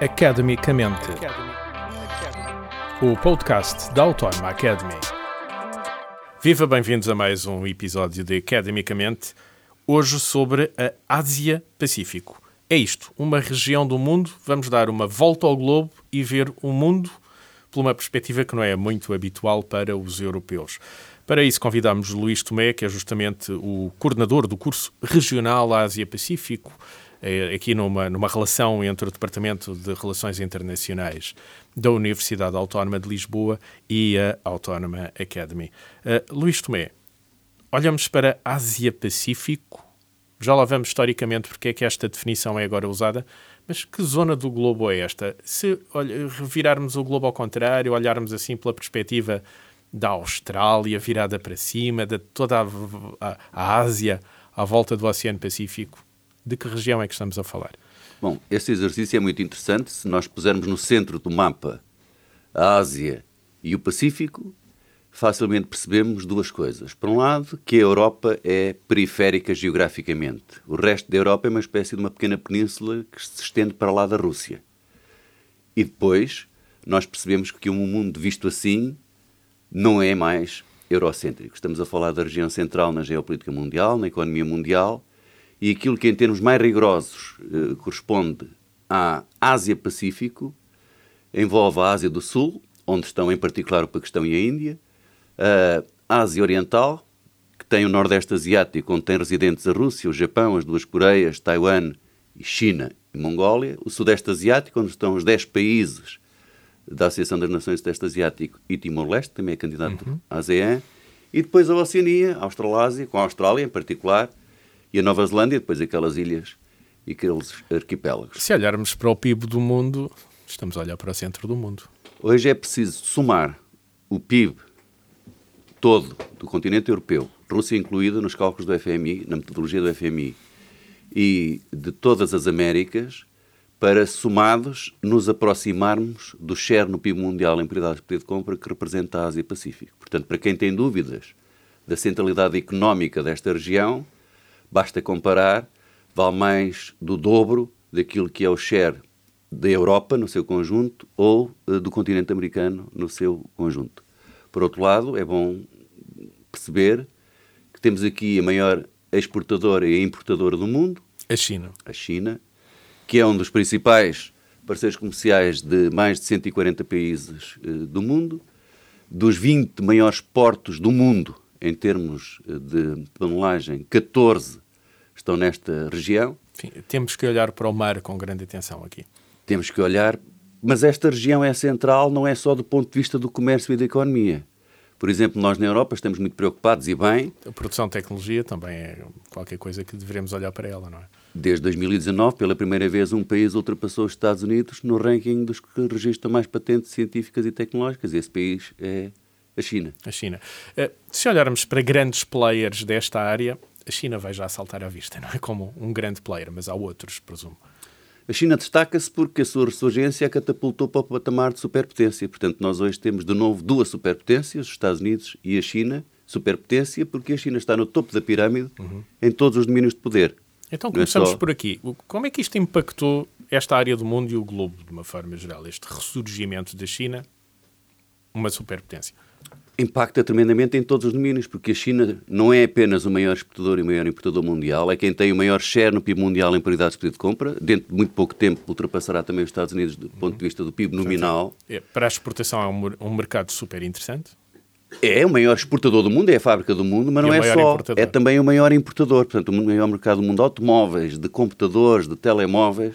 Academicamente. O podcast da Autónoma Academy. Viva, bem-vindos a mais um episódio de Academicamente. Hoje sobre a Ásia-Pacífico. É isto, uma região do mundo. Vamos dar uma volta ao globo e ver o mundo por uma perspectiva que não é muito habitual para os europeus. Para isso, convidamos Luís Tomé, que é justamente o coordenador do curso regional Ásia-Pacífico, aqui numa, numa relação entre o Departamento de Relações Internacionais da Universidade Autónoma de Lisboa e a Autónoma Academy. Uh, Luís Tomé, olhamos para Ásia-Pacífico, já lá vamos historicamente porque é que esta definição é agora usada, mas que zona do globo é esta? Se olha, revirarmos o globo ao contrário, olharmos assim pela perspectiva da Austrália virada para cima, de toda a, a, a Ásia à volta do Oceano Pacífico, de que região é que estamos a falar? Bom, esse exercício é muito interessante. Se nós pusermos no centro do mapa a Ásia e o Pacífico, facilmente percebemos duas coisas. Por um lado, que a Europa é periférica geograficamente. O resto da Europa é uma espécie de uma pequena península que se estende para lá da Rússia. E depois, nós percebemos que um mundo visto assim não é mais eurocêntrico. Estamos a falar da região central na geopolítica mundial, na economia mundial, e aquilo que, em termos mais rigorosos, eh, corresponde à Ásia-Pacífico, envolve a Ásia do Sul, onde estão em particular o Paquistão e a Índia, a Ásia Oriental, que tem o Nordeste Asiático, onde tem residentes a Rússia, o Japão, as duas Coreias, Taiwan e China e Mongólia, o Sudeste Asiático, onde estão os 10 países da Associação das Nações do Sudeste Asiático e Timor-Leste, também é candidato uhum. à ASEAN, e depois a Oceania, a Australásia, com a Austrália em particular, e a Nova Zelândia, depois aquelas ilhas e aqueles arquipélagos. Se olharmos para o PIB do mundo, estamos a olhar para o centro do mundo. Hoje é preciso somar o PIB todo do continente europeu, Rússia incluída nos cálculos do FMI, na metodologia do FMI, e de todas as Américas, para, somados, nos aproximarmos do share no PIB mundial em prioridade de poder de compra que representa a Ásia-Pacífico. Portanto, para quem tem dúvidas da centralidade económica desta região, Basta comparar, vale mais do dobro daquilo que é o share da Europa no seu conjunto ou uh, do continente americano no seu conjunto. Por outro lado, é bom perceber que temos aqui a maior exportadora e importadora do mundo, a China. A China, que é um dos principais parceiros comerciais de mais de 140 países uh, do mundo, dos 20 maiores portos do mundo em termos eh, de tonelagem, 14 estão nesta região. Enfim, temos que olhar para o mar com grande atenção aqui. Temos que olhar, mas esta região é central não é só do ponto de vista do comércio e da economia. Por exemplo, nós na Europa estamos muito preocupados e bem. A produção de tecnologia também é qualquer coisa que devemos olhar para ela, não é? Desde 2019, pela primeira vez, um país ultrapassou os Estados Unidos no ranking dos que registram mais patentes científicas e tecnológicas. Esse país é a China. A China. Eh, se olharmos para grandes players desta área, a China vai já saltar à vista, não é como um grande player, mas há outros, presumo. A China destaca-se porque a sua ressurgência a catapultou para o patamar de superpotência. Portanto, nós hoje temos de novo duas superpotências, os Estados Unidos e a China, superpotência, porque a China está no topo da pirâmide uhum. em todos os domínios de poder. Então, é começamos é só... por aqui. Como é que isto impactou esta área do mundo e o globo, de uma forma geral? Este ressurgimento da China, uma superpotência impacta tremendamente em todos os domínios, porque a China não é apenas o maior exportador e o maior importador mundial, é quem tem o maior share no PIB mundial em paridade de poder de compra. Dentro de muito pouco tempo ultrapassará também os Estados Unidos do ponto de vista do PIB nominal. É, para a exportação é um, um, mercado super interessante. É o maior exportador do mundo, é a fábrica do mundo, mas e não é só. Importador. É também o maior importador. Portanto, o maior mercado do mundo de automóveis, de computadores, de telemóveis.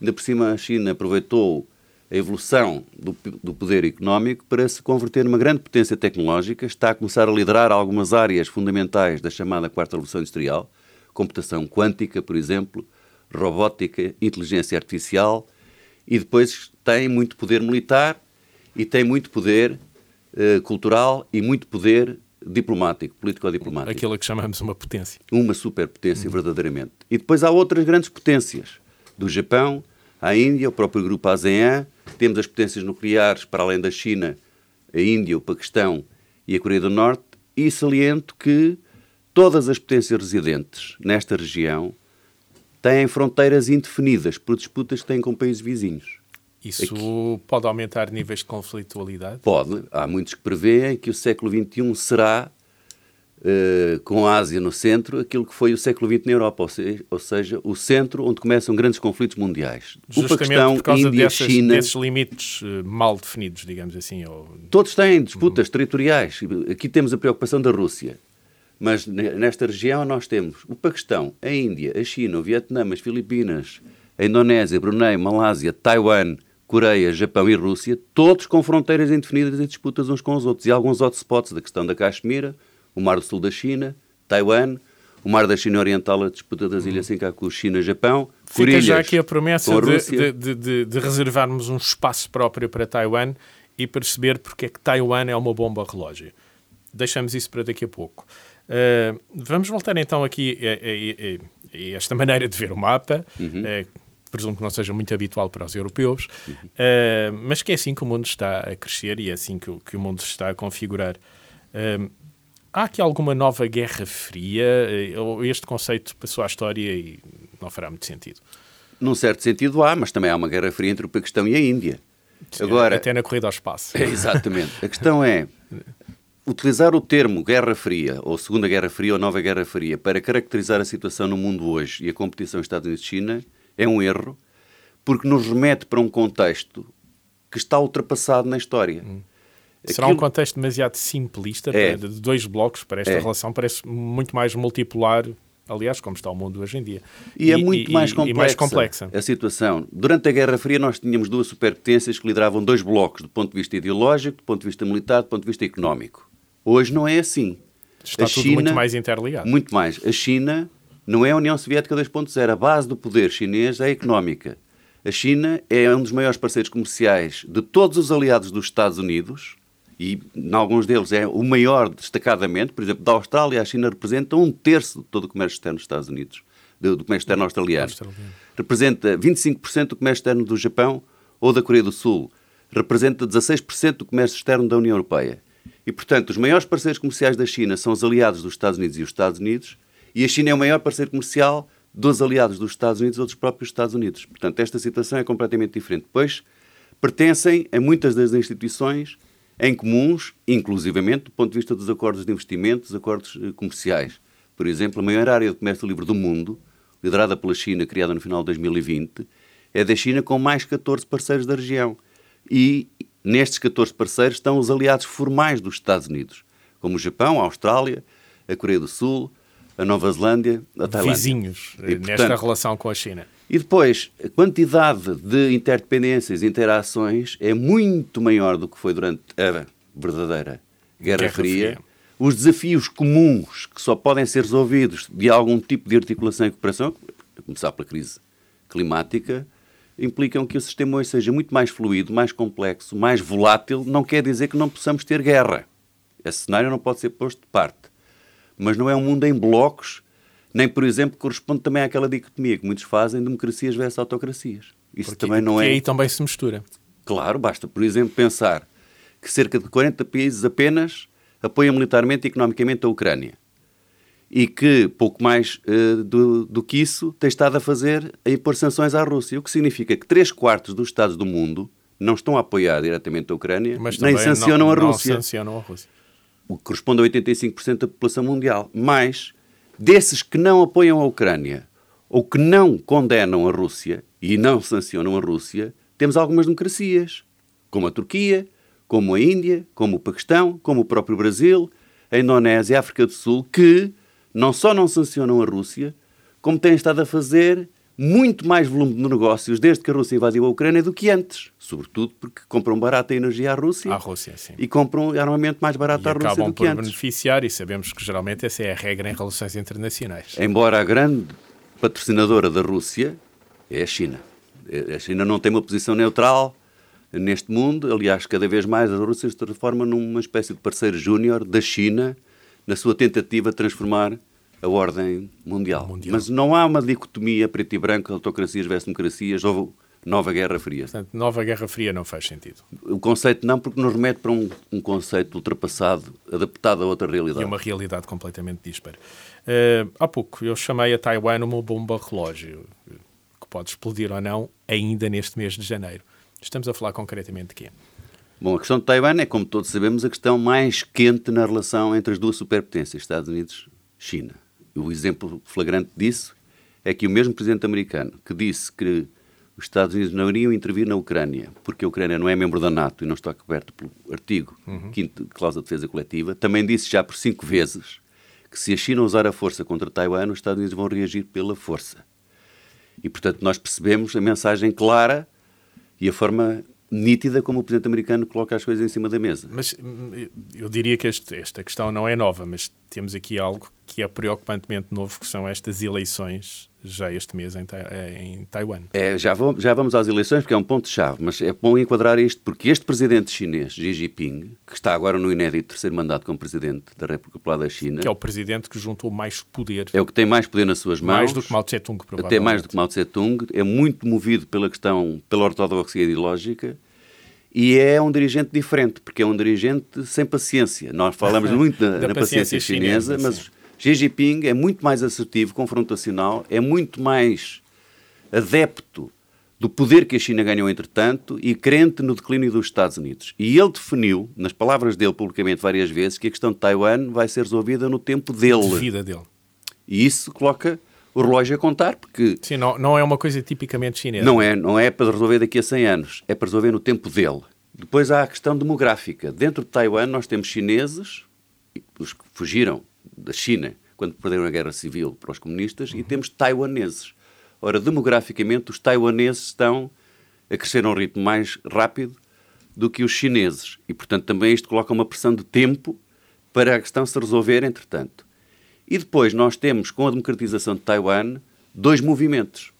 Ainda por cima, a China aproveitou a evolução do, do, poder económico para se converter numa grande potência tecnológica, está a começar a liderar algumas áreas fundamentais da chamada quarta revolução industrial, computação quântica, por exemplo, robótica, inteligência artificial, e depois tem muito poder militar e tem muito poder uh, cultural e muito poder diplomático, político-diplomático. Aquilo que chamamos uma potência. Uma superpotência, uhum. verdadeiramente. E depois há outras grandes potências, do Japão, à Índia, o próprio grupo ASEAN, temos as potências nucleares, para além da China, a Índia, o Paquistão e a Coreia do Norte, e saliento que todas as potências residentes nesta região têm fronteiras indefinidas por disputas que têm com países vizinhos. Isso Aqui, pode aumentar níveis de conflitualidade? Pode. Há muitos que prevêem que o século XXI será, uh, com a Ásia no centro, aquilo que foi o século XX na Europa, ou, se, ou seja, o centro onde começam grandes conflitos mundiais. Justamente o Paquistão, por causa Índia, dessas, China... desses limites uh, mal definidos, digamos assim. Ou... Todos têm disputas uhum. territoriais. Aqui temos a preocupação da Rússia. Mas nesta região nós temos o Paquistão, a Índia, a China, o Vietnã, as Filipinas, a Indonésia, Brunei, Malásia, Taiwan, Coreia, Japão e Rússia, todos com fronteiras indefinidas e disputas uns com os outros. E alguns hotspots da questão da Caxemira, o Mar do Sul da China, Taiwan, o Mar da China Oriental, a disputa das ilhas Senkaku, China, Japão, Fica já aqui a promessa de, de, de, de, reservarmos um espaço próprio para Taiwan e perceber porque é que Taiwan é uma bomba relógio. Deixamos isso para daqui a pouco. Uh, vamos voltar então aqui a, a, a, a, esta maneira de ver o mapa. Uhum. Uh, presumo que não seja muito habitual para os europeus, uhum. uh, mas que é assim que o mundo está a crescer e é assim que, que o mundo se está a configurar. Uh, há aqui alguma nova guerra fria? Ou este conceito passou à história e não fará muito sentido? Num certo sentido há, mas também há uma guerra fria entre o Paquistão e a Índia. Sim, Agora, até na corrida ao espaço. É, exatamente. A questão é, utilizar o termo Guerra Fria, ou Segunda Guerra Fria, ou Nova Guerra Fria, para caracterizar a situação no mundo hoje e a competição Estados Unidos-China é um erro, porque nos remete para um contexto que está ultrapassado na história. Hum. Será Aquilo... um contexto demasiado simplista é. de dois blocos para esta é. relação? Parece muito mais multipolar, aliás, como está o mundo hoje em dia. E, e é muito e, mais, complexa mais, complexa a situação. Durante a Guerra Fria nós tínhamos duas superpotências que lideravam dois blocos, do ponto de vista ideológico, do ponto de vista militar, do ponto de vista económico. Hoje não é assim. Está a tudo China, muito mais interligado. Muito mais. A China não é a União Soviética 2.0. A base do poder chinês é económica. A China é um dos maiores parceiros comerciais de todos os aliados dos Estados Unidos e, em alguns deles, é o maior destacadamente. Por exemplo, da Austrália, a China representa um terço de todo o comércio externo dos Estados Unidos, do, do comércio externo australiano. australiano. Representa 25% do comércio externo do Japão ou da Coreia do Sul. Representa 16% do comércio externo da União Europeia. E, portanto, os maiores parceiros comerciais da China são os aliados dos Estados Unidos e os Estados Unidos, e a China é o maior parceiro comercial dos aliados dos Estados Unidos ou dos próprios Estados Unidos. Portanto, esta situação é completamente diferente. Depois, pertencem a muitas das instituições em comuns, inclusivamente do ponto de vista dos acordos de investimento, dos acordos eh, comerciais. Por exemplo, a maior área de comércio livre do mundo, liderada pela China, criada no final de 2020, é da China com mais 14 parceiros da região. E nestes 14 parceiros estão os aliados formais dos Estados Unidos, como o Japão, a Austrália, a Coreia do Sul, a Nova Zelândia, a Tailândia. Vizinhos e, portanto, nesta relação com a China. E depois, a quantidade de interdependências e interações é muito maior do que foi durante a verdadeira Guerra, Guerra Fria. Fria. Os desafios comuns que só podem ser resolvidos de algum tipo de articulação e cooperação, a começar pela crise climática, implicam que o sistema hoje seja muito mais fluido, mais complexo, mais volátil. Não quer dizer que não possamos ter guerra. Esse cenário não pode ser posto de parte. Mas não é um mundo em blocos, nem, por exemplo, corresponde também àquela dicotomia que muitos fazem, democracias versus autocracias. Isso porque, também não é... aí também se mistura. Claro, basta, por exemplo, pensar que cerca de 40 países apenas apoiam militarmente e economicamente a Ucrânia e que, pouco mais uh, do, do, que isso, tem estado a fazer a impor sanções à Rússia, o que significa que 3 quartos dos Estados do mundo não estão a apoiar diretamente a Ucrânia, Mas nem sancionam, não, a Rússia, não sancionam a Rússia. O que corresponde a 85% da população mundial. Mas, desses que não apoiam a Ucrânia ou que não condenam a Rússia e não sancionam a Rússia, temos algumas democracias, como a Turquia, como a Índia, como o Paquistão, como o próprio Brasil, a Indonésia, a África do Sul, que não só não sancionam a Rússia, como têm estado a fazer muito mais volume de negócios desde que a Rússia invadiu a Ucrânia do que antes. Sobretudo porque compram barata energia à Rússia. À Rússia, sim. E compram armamento mais barato e à Rússia do que antes. beneficiar e sabemos que geralmente essa é a regra em relações internacionais. Embora a grande patrocinadora da Rússia é a China. A China não tem uma posição neutral neste mundo. Aliás, cada vez mais a Rússia se transforma numa espécie de parceiro júnior da China na sua tentativa de transformar a ordem mundial. mundial. Mas não há uma dicotomia preto e branco, autocracias versus democracias ou nova Guerra Fria. Portanto, nova Guerra Fria não faz sentido. O conceito não, porque nos remete para um, um conceito ultrapassado, adaptado a outra realidade. E uma realidade completamente dispara. Uh, há pouco eu chamei a Taiwan uma bomba relógio, que pode explodir ou não ainda neste mês de janeiro. Estamos a falar concretamente de quê? Bom, a questão de Taiwan é, como todos sabemos, a questão mais quente na relação entre as duas superpotências, Estados Unidos e China. O exemplo flagrante disso é que o mesmo presidente americano que disse que os Estados Unidos não iriam intervir na Ucrânia, porque a Ucrânia não é membro da NATO e não está coberta pelo artigo uhum. 5 Cláusula de Defesa Coletiva, também disse já por cinco vezes que se a China usar a força contra Taiwan, os Estados Unidos vão reagir pela força. E, portanto, nós percebemos a mensagem clara e a forma nítida como o presidente americano coloca as coisas em cima da mesa. Mas eu diria que este, esta questão não é nova, mas temos aqui algo que é preocupantemente novo, que são estas eleições já este mês em, em Taiwan. É, já, vou, já vamos às eleições, porque é um ponto-chave, mas é bom enquadrar isto, porque este presidente chinês, Xi Jinping, que está agora no inédito terceiro mandato como presidente da República Popular da China... Que é o presidente que juntou mais poder. É o que tem mais poder nas suas mãos. Mais do que Mao Tse-Tung, provavelmente. Até mais do que Mao Tse-Tung. É muito movido pela questão, pela ortodoxia ideológica e é um dirigente diferente, porque é um dirigente sem paciência. Nós falamos muito na, na paciência, paciência, chinesa, chinesa mas Xi Jinping é muito mais assertivo, confrontacional, é muito mais adepto do poder que a China ganhou entretanto e crente no declínio dos Estados Unidos. E ele definiu, nas palavras dele publicamente várias vezes, que a questão de Taiwan vai ser resolvida no tempo dele. De vida dele. E isso coloca o relógio a contar, porque... Sim, não, não é uma coisa tipicamente chinesa. Não é, não é para resolver daqui a 100 anos, é para resolver no tempo dele. Depois há a questão demográfica. Dentro de Taiwan nós temos chineses, os que fugiram da China quando perderam a guerra civil para os comunistas, uhum. e temos taiwaneses. Ora, demograficamente, os taiwaneses estão a crescer a um ritmo mais rápido do que os chineses. E, portanto, também isto coloca uma pressão de tempo para a questão se resolver, entretanto. E depois nós temos, com a democratização de Taiwan, dois movimentos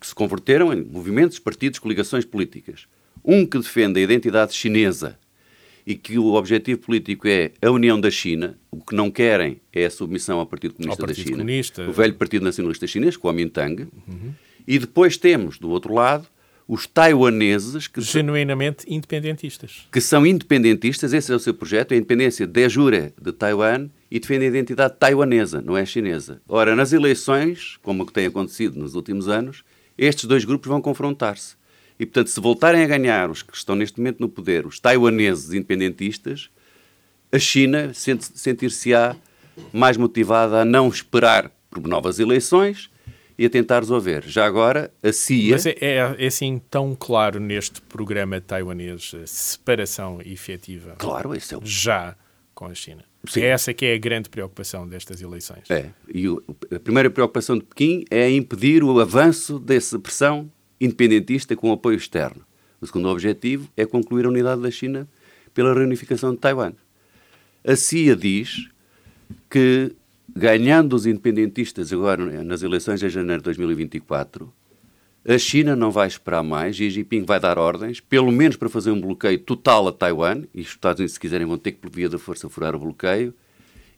que se converteram em movimentos, partidos, coligações políticas. Um que defende a identidade chinesa e que o objetivo político é a união da China, o que não querem é a submissão ao Partido Comunista ao Partido da China, Comunista. o velho Partido Nacionalista Chinês, com o Kuomintang, uhum. e depois temos, do outro lado, os taiwaneses que genuinamente independentistas. Que são independentistas, esse é o seu projeto, a independência de jure de Taiwan e defende a identidade taiwanesa, não é chinesa. Ora, nas eleições, como tem acontecido nos últimos anos, estes dois grupos vão confrontar-se. E, portanto, se voltarem a ganhar os que estão neste momento no poder, os taiwaneses independentistas, a China sentir-se-á mais motivada a não esperar por novas eleições e a tentar resolver. Já agora, a CIA... Mas é, é, é assim tão claro neste programa taiwanês a separação efetiva? Claro, é o... Já com a China. Sim. É essa que é a grande preocupação destas eleições. É. E o, a primeira preocupação de Pequim é impedir o avanço dessa pressão independentista com apoio externo. O segundo objetivo é concluir a unidade da China pela reunificação de Taiwan. A CIA diz que, ganhando os independentistas agora nas eleições de janeiro de 2024, a China não vai esperar mais, Xi Jinping vai dar ordens, pelo menos para fazer um bloqueio total a Taiwan, e os Estados Unidos, se quiserem, vão ter que, por via da força, furar o bloqueio,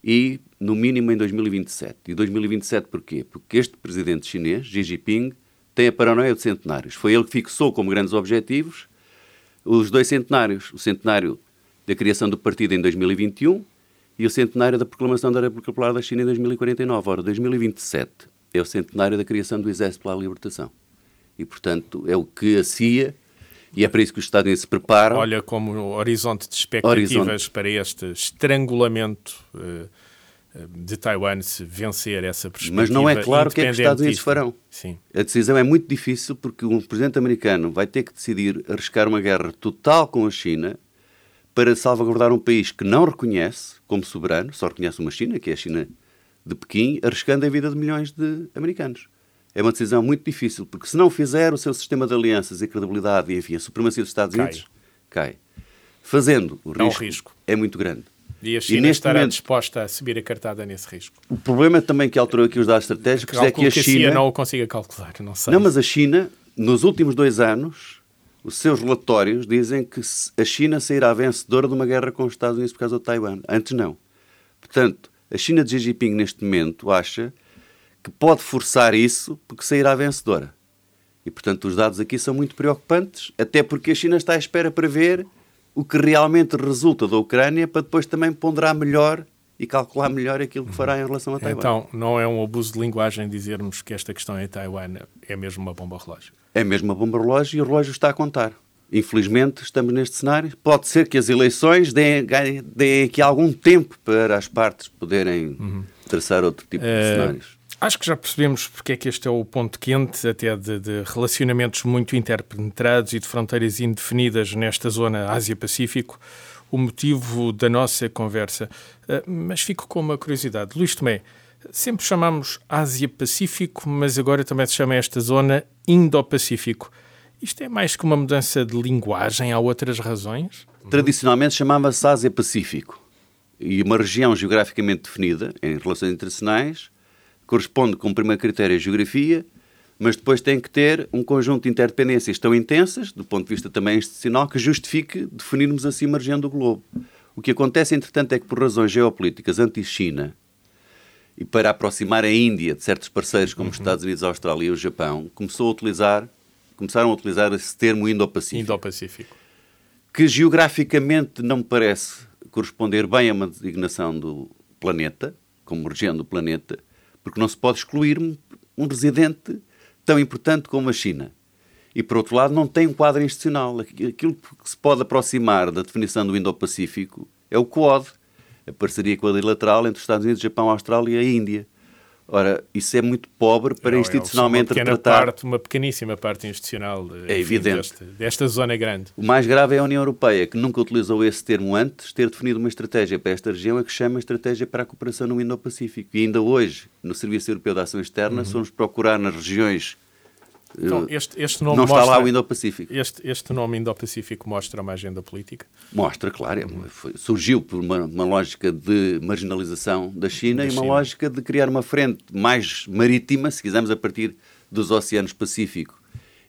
e no mínimo em 2027. E 2027 porquê? Porque este presidente chinês, Xi Jinping, tem a paranoia de centenários. Foi ele que fixou como grandes objetivos os dois centenários. O centenário da criação do partido em 2021 e o centenário da proclamação da República Popular da China em 2049. Ora, 2027 é o centenário da criação do Exército pela Libertação. E, portanto, é o que a CIA, e é para isso que os Estados Unidos se preparam. Olha como horizonte de expectativas horizonte. para este estrangulamento. Uh, de Taiwan se vencer essa perspectiva. Mas não é claro o que é que os Estados Unidos farão. Sim. A decisão é muito difícil porque um presidente americano vai ter que decidir arriscar uma guerra total com a China para salvaguardar um país que não reconhece como soberano, só reconhece uma China, que é a China de Pequim, arriscando a vida de milhões de americanos. É uma decisão muito difícil, porque se não fizer o seu sistema de alianças e credibilidade e, enfim, a supremacia dos Estados Unidos, cai. cai. Fazendo, o risco, risco, é muito grande. E a China e estará momento, disposta a subir a cartada nesse risco. O problema também que alterou aqui os dados estratégicos é que a China... a não o consiga calcular, não sei. Não, mas a China, nos últimos dois anos, os seus relatórios dizem que a China sairá vencedora de uma guerra com os Estados Unidos por causa do Taiwan. Antes não. Portanto, a China de Xi Jinping, neste momento, acha que pode forçar isso porque sairá vencedora. E, portanto, os dados aqui são muito preocupantes, até porque a China está à espera para ver o que realmente resulta da Ucrânia para depois também ponderar melhor e calcular melhor aquilo que fará em relação a Taiwan. Então, não é um abuso de linguagem dizermos que esta questão em Taiwan é mesmo uma bomba relógio? É mesmo uma bomba relógio e o relógio está a contar. Infelizmente, estamos neste cenário. Pode ser que as eleições deem, deem aqui algum tempo para as partes poderem uhum. traçar outro tipo de uh, cenários. Acho que já percebemos porque é que este é o ponto quente, até de, de relacionamentos muito interpenetrados e de fronteiras indefinidas nesta zona Ásia-Pacífico, o motivo da nossa conversa. Uh, mas fico com uma curiosidade. Luís Tomé, sempre chamamos Ásia-Pacífico, mas agora também se chama esta zona Indo-Pacífico. Isto é mais que uma mudança de linguagem, há outras razões? Tradicionalmente chamava-se Ásia-Pacífico. E uma região geograficamente definida, em relações internacionais, corresponde com o primeiro critério a geografia, mas depois tem que ter um conjunto de interdependências tão intensas, do ponto de vista também institucional, que justifique definirmos assim uma região do globo. O que acontece, entretanto, é que por razões geopolíticas anti-China e para aproximar a Índia de certos parceiros como os uhum. Estados Unidos, a Austrália e o Japão, começou a utilizar começaram a utilizar esse termo Indo-Pacífico. Indo-Pacífico. Que geograficamente não me parece corresponder bem a uma designação do planeta, como região do planeta, porque não se pode excluir um residente tão importante como a China. E, por outro lado, não tem um quadro institucional. Aquilo que se pode aproximar da definição do Indo-Pacífico é o Quad, a parceria quadrilateral entre os Estados Unidos, Japão, Austrália e a Índia. Ora, isso é muito pobre para não, institucionalmente é uma retratar. Parte, uma pequeníssima parte institucional é evidente. Desta, desta, zona grande. O mais grave é a União Europeia, que nunca utilizou esse termo antes, ter definido uma estratégia para esta região, a que chama Estratégia para a Cooperação no Indo-Pacífico. E ainda hoje, no Serviço Europeu de Ação Externa, uhum. somos procurar nas regiões então, este, este nome não está mostra, lá o Indo-Pacífico. Este, este nome Indo-Pacífico mostra uma agenda política? Mostra, claro. É, foi, surgiu por uma, uma, lógica de marginalização da China da e uma China. lógica de criar uma frente mais marítima, se quisermos, a partir dos oceanos Pacífico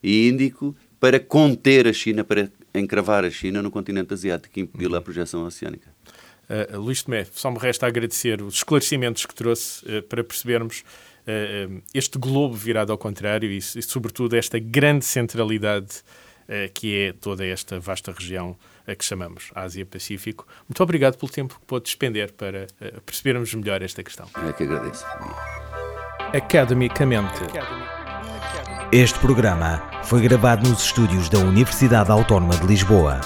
e Índico, para conter a China, para encravar a China no continente asiático e impedir-lhe a projeção oceânica. Uh, Luís Tomé, só me resta agradecer os esclarecimentos que trouxe uh, para percebermos este globo virado ao contrário e, e sobretudo, esta grande centralidade uh, que é toda esta vasta região a que chamamos Ásia-Pacífico. Muito obrigado pelo tempo que pôde despender para uh, percebermos melhor esta questão. É que agradeço. Academicamente. Este programa foi gravado nos estúdios da Universidade Autónoma de Lisboa.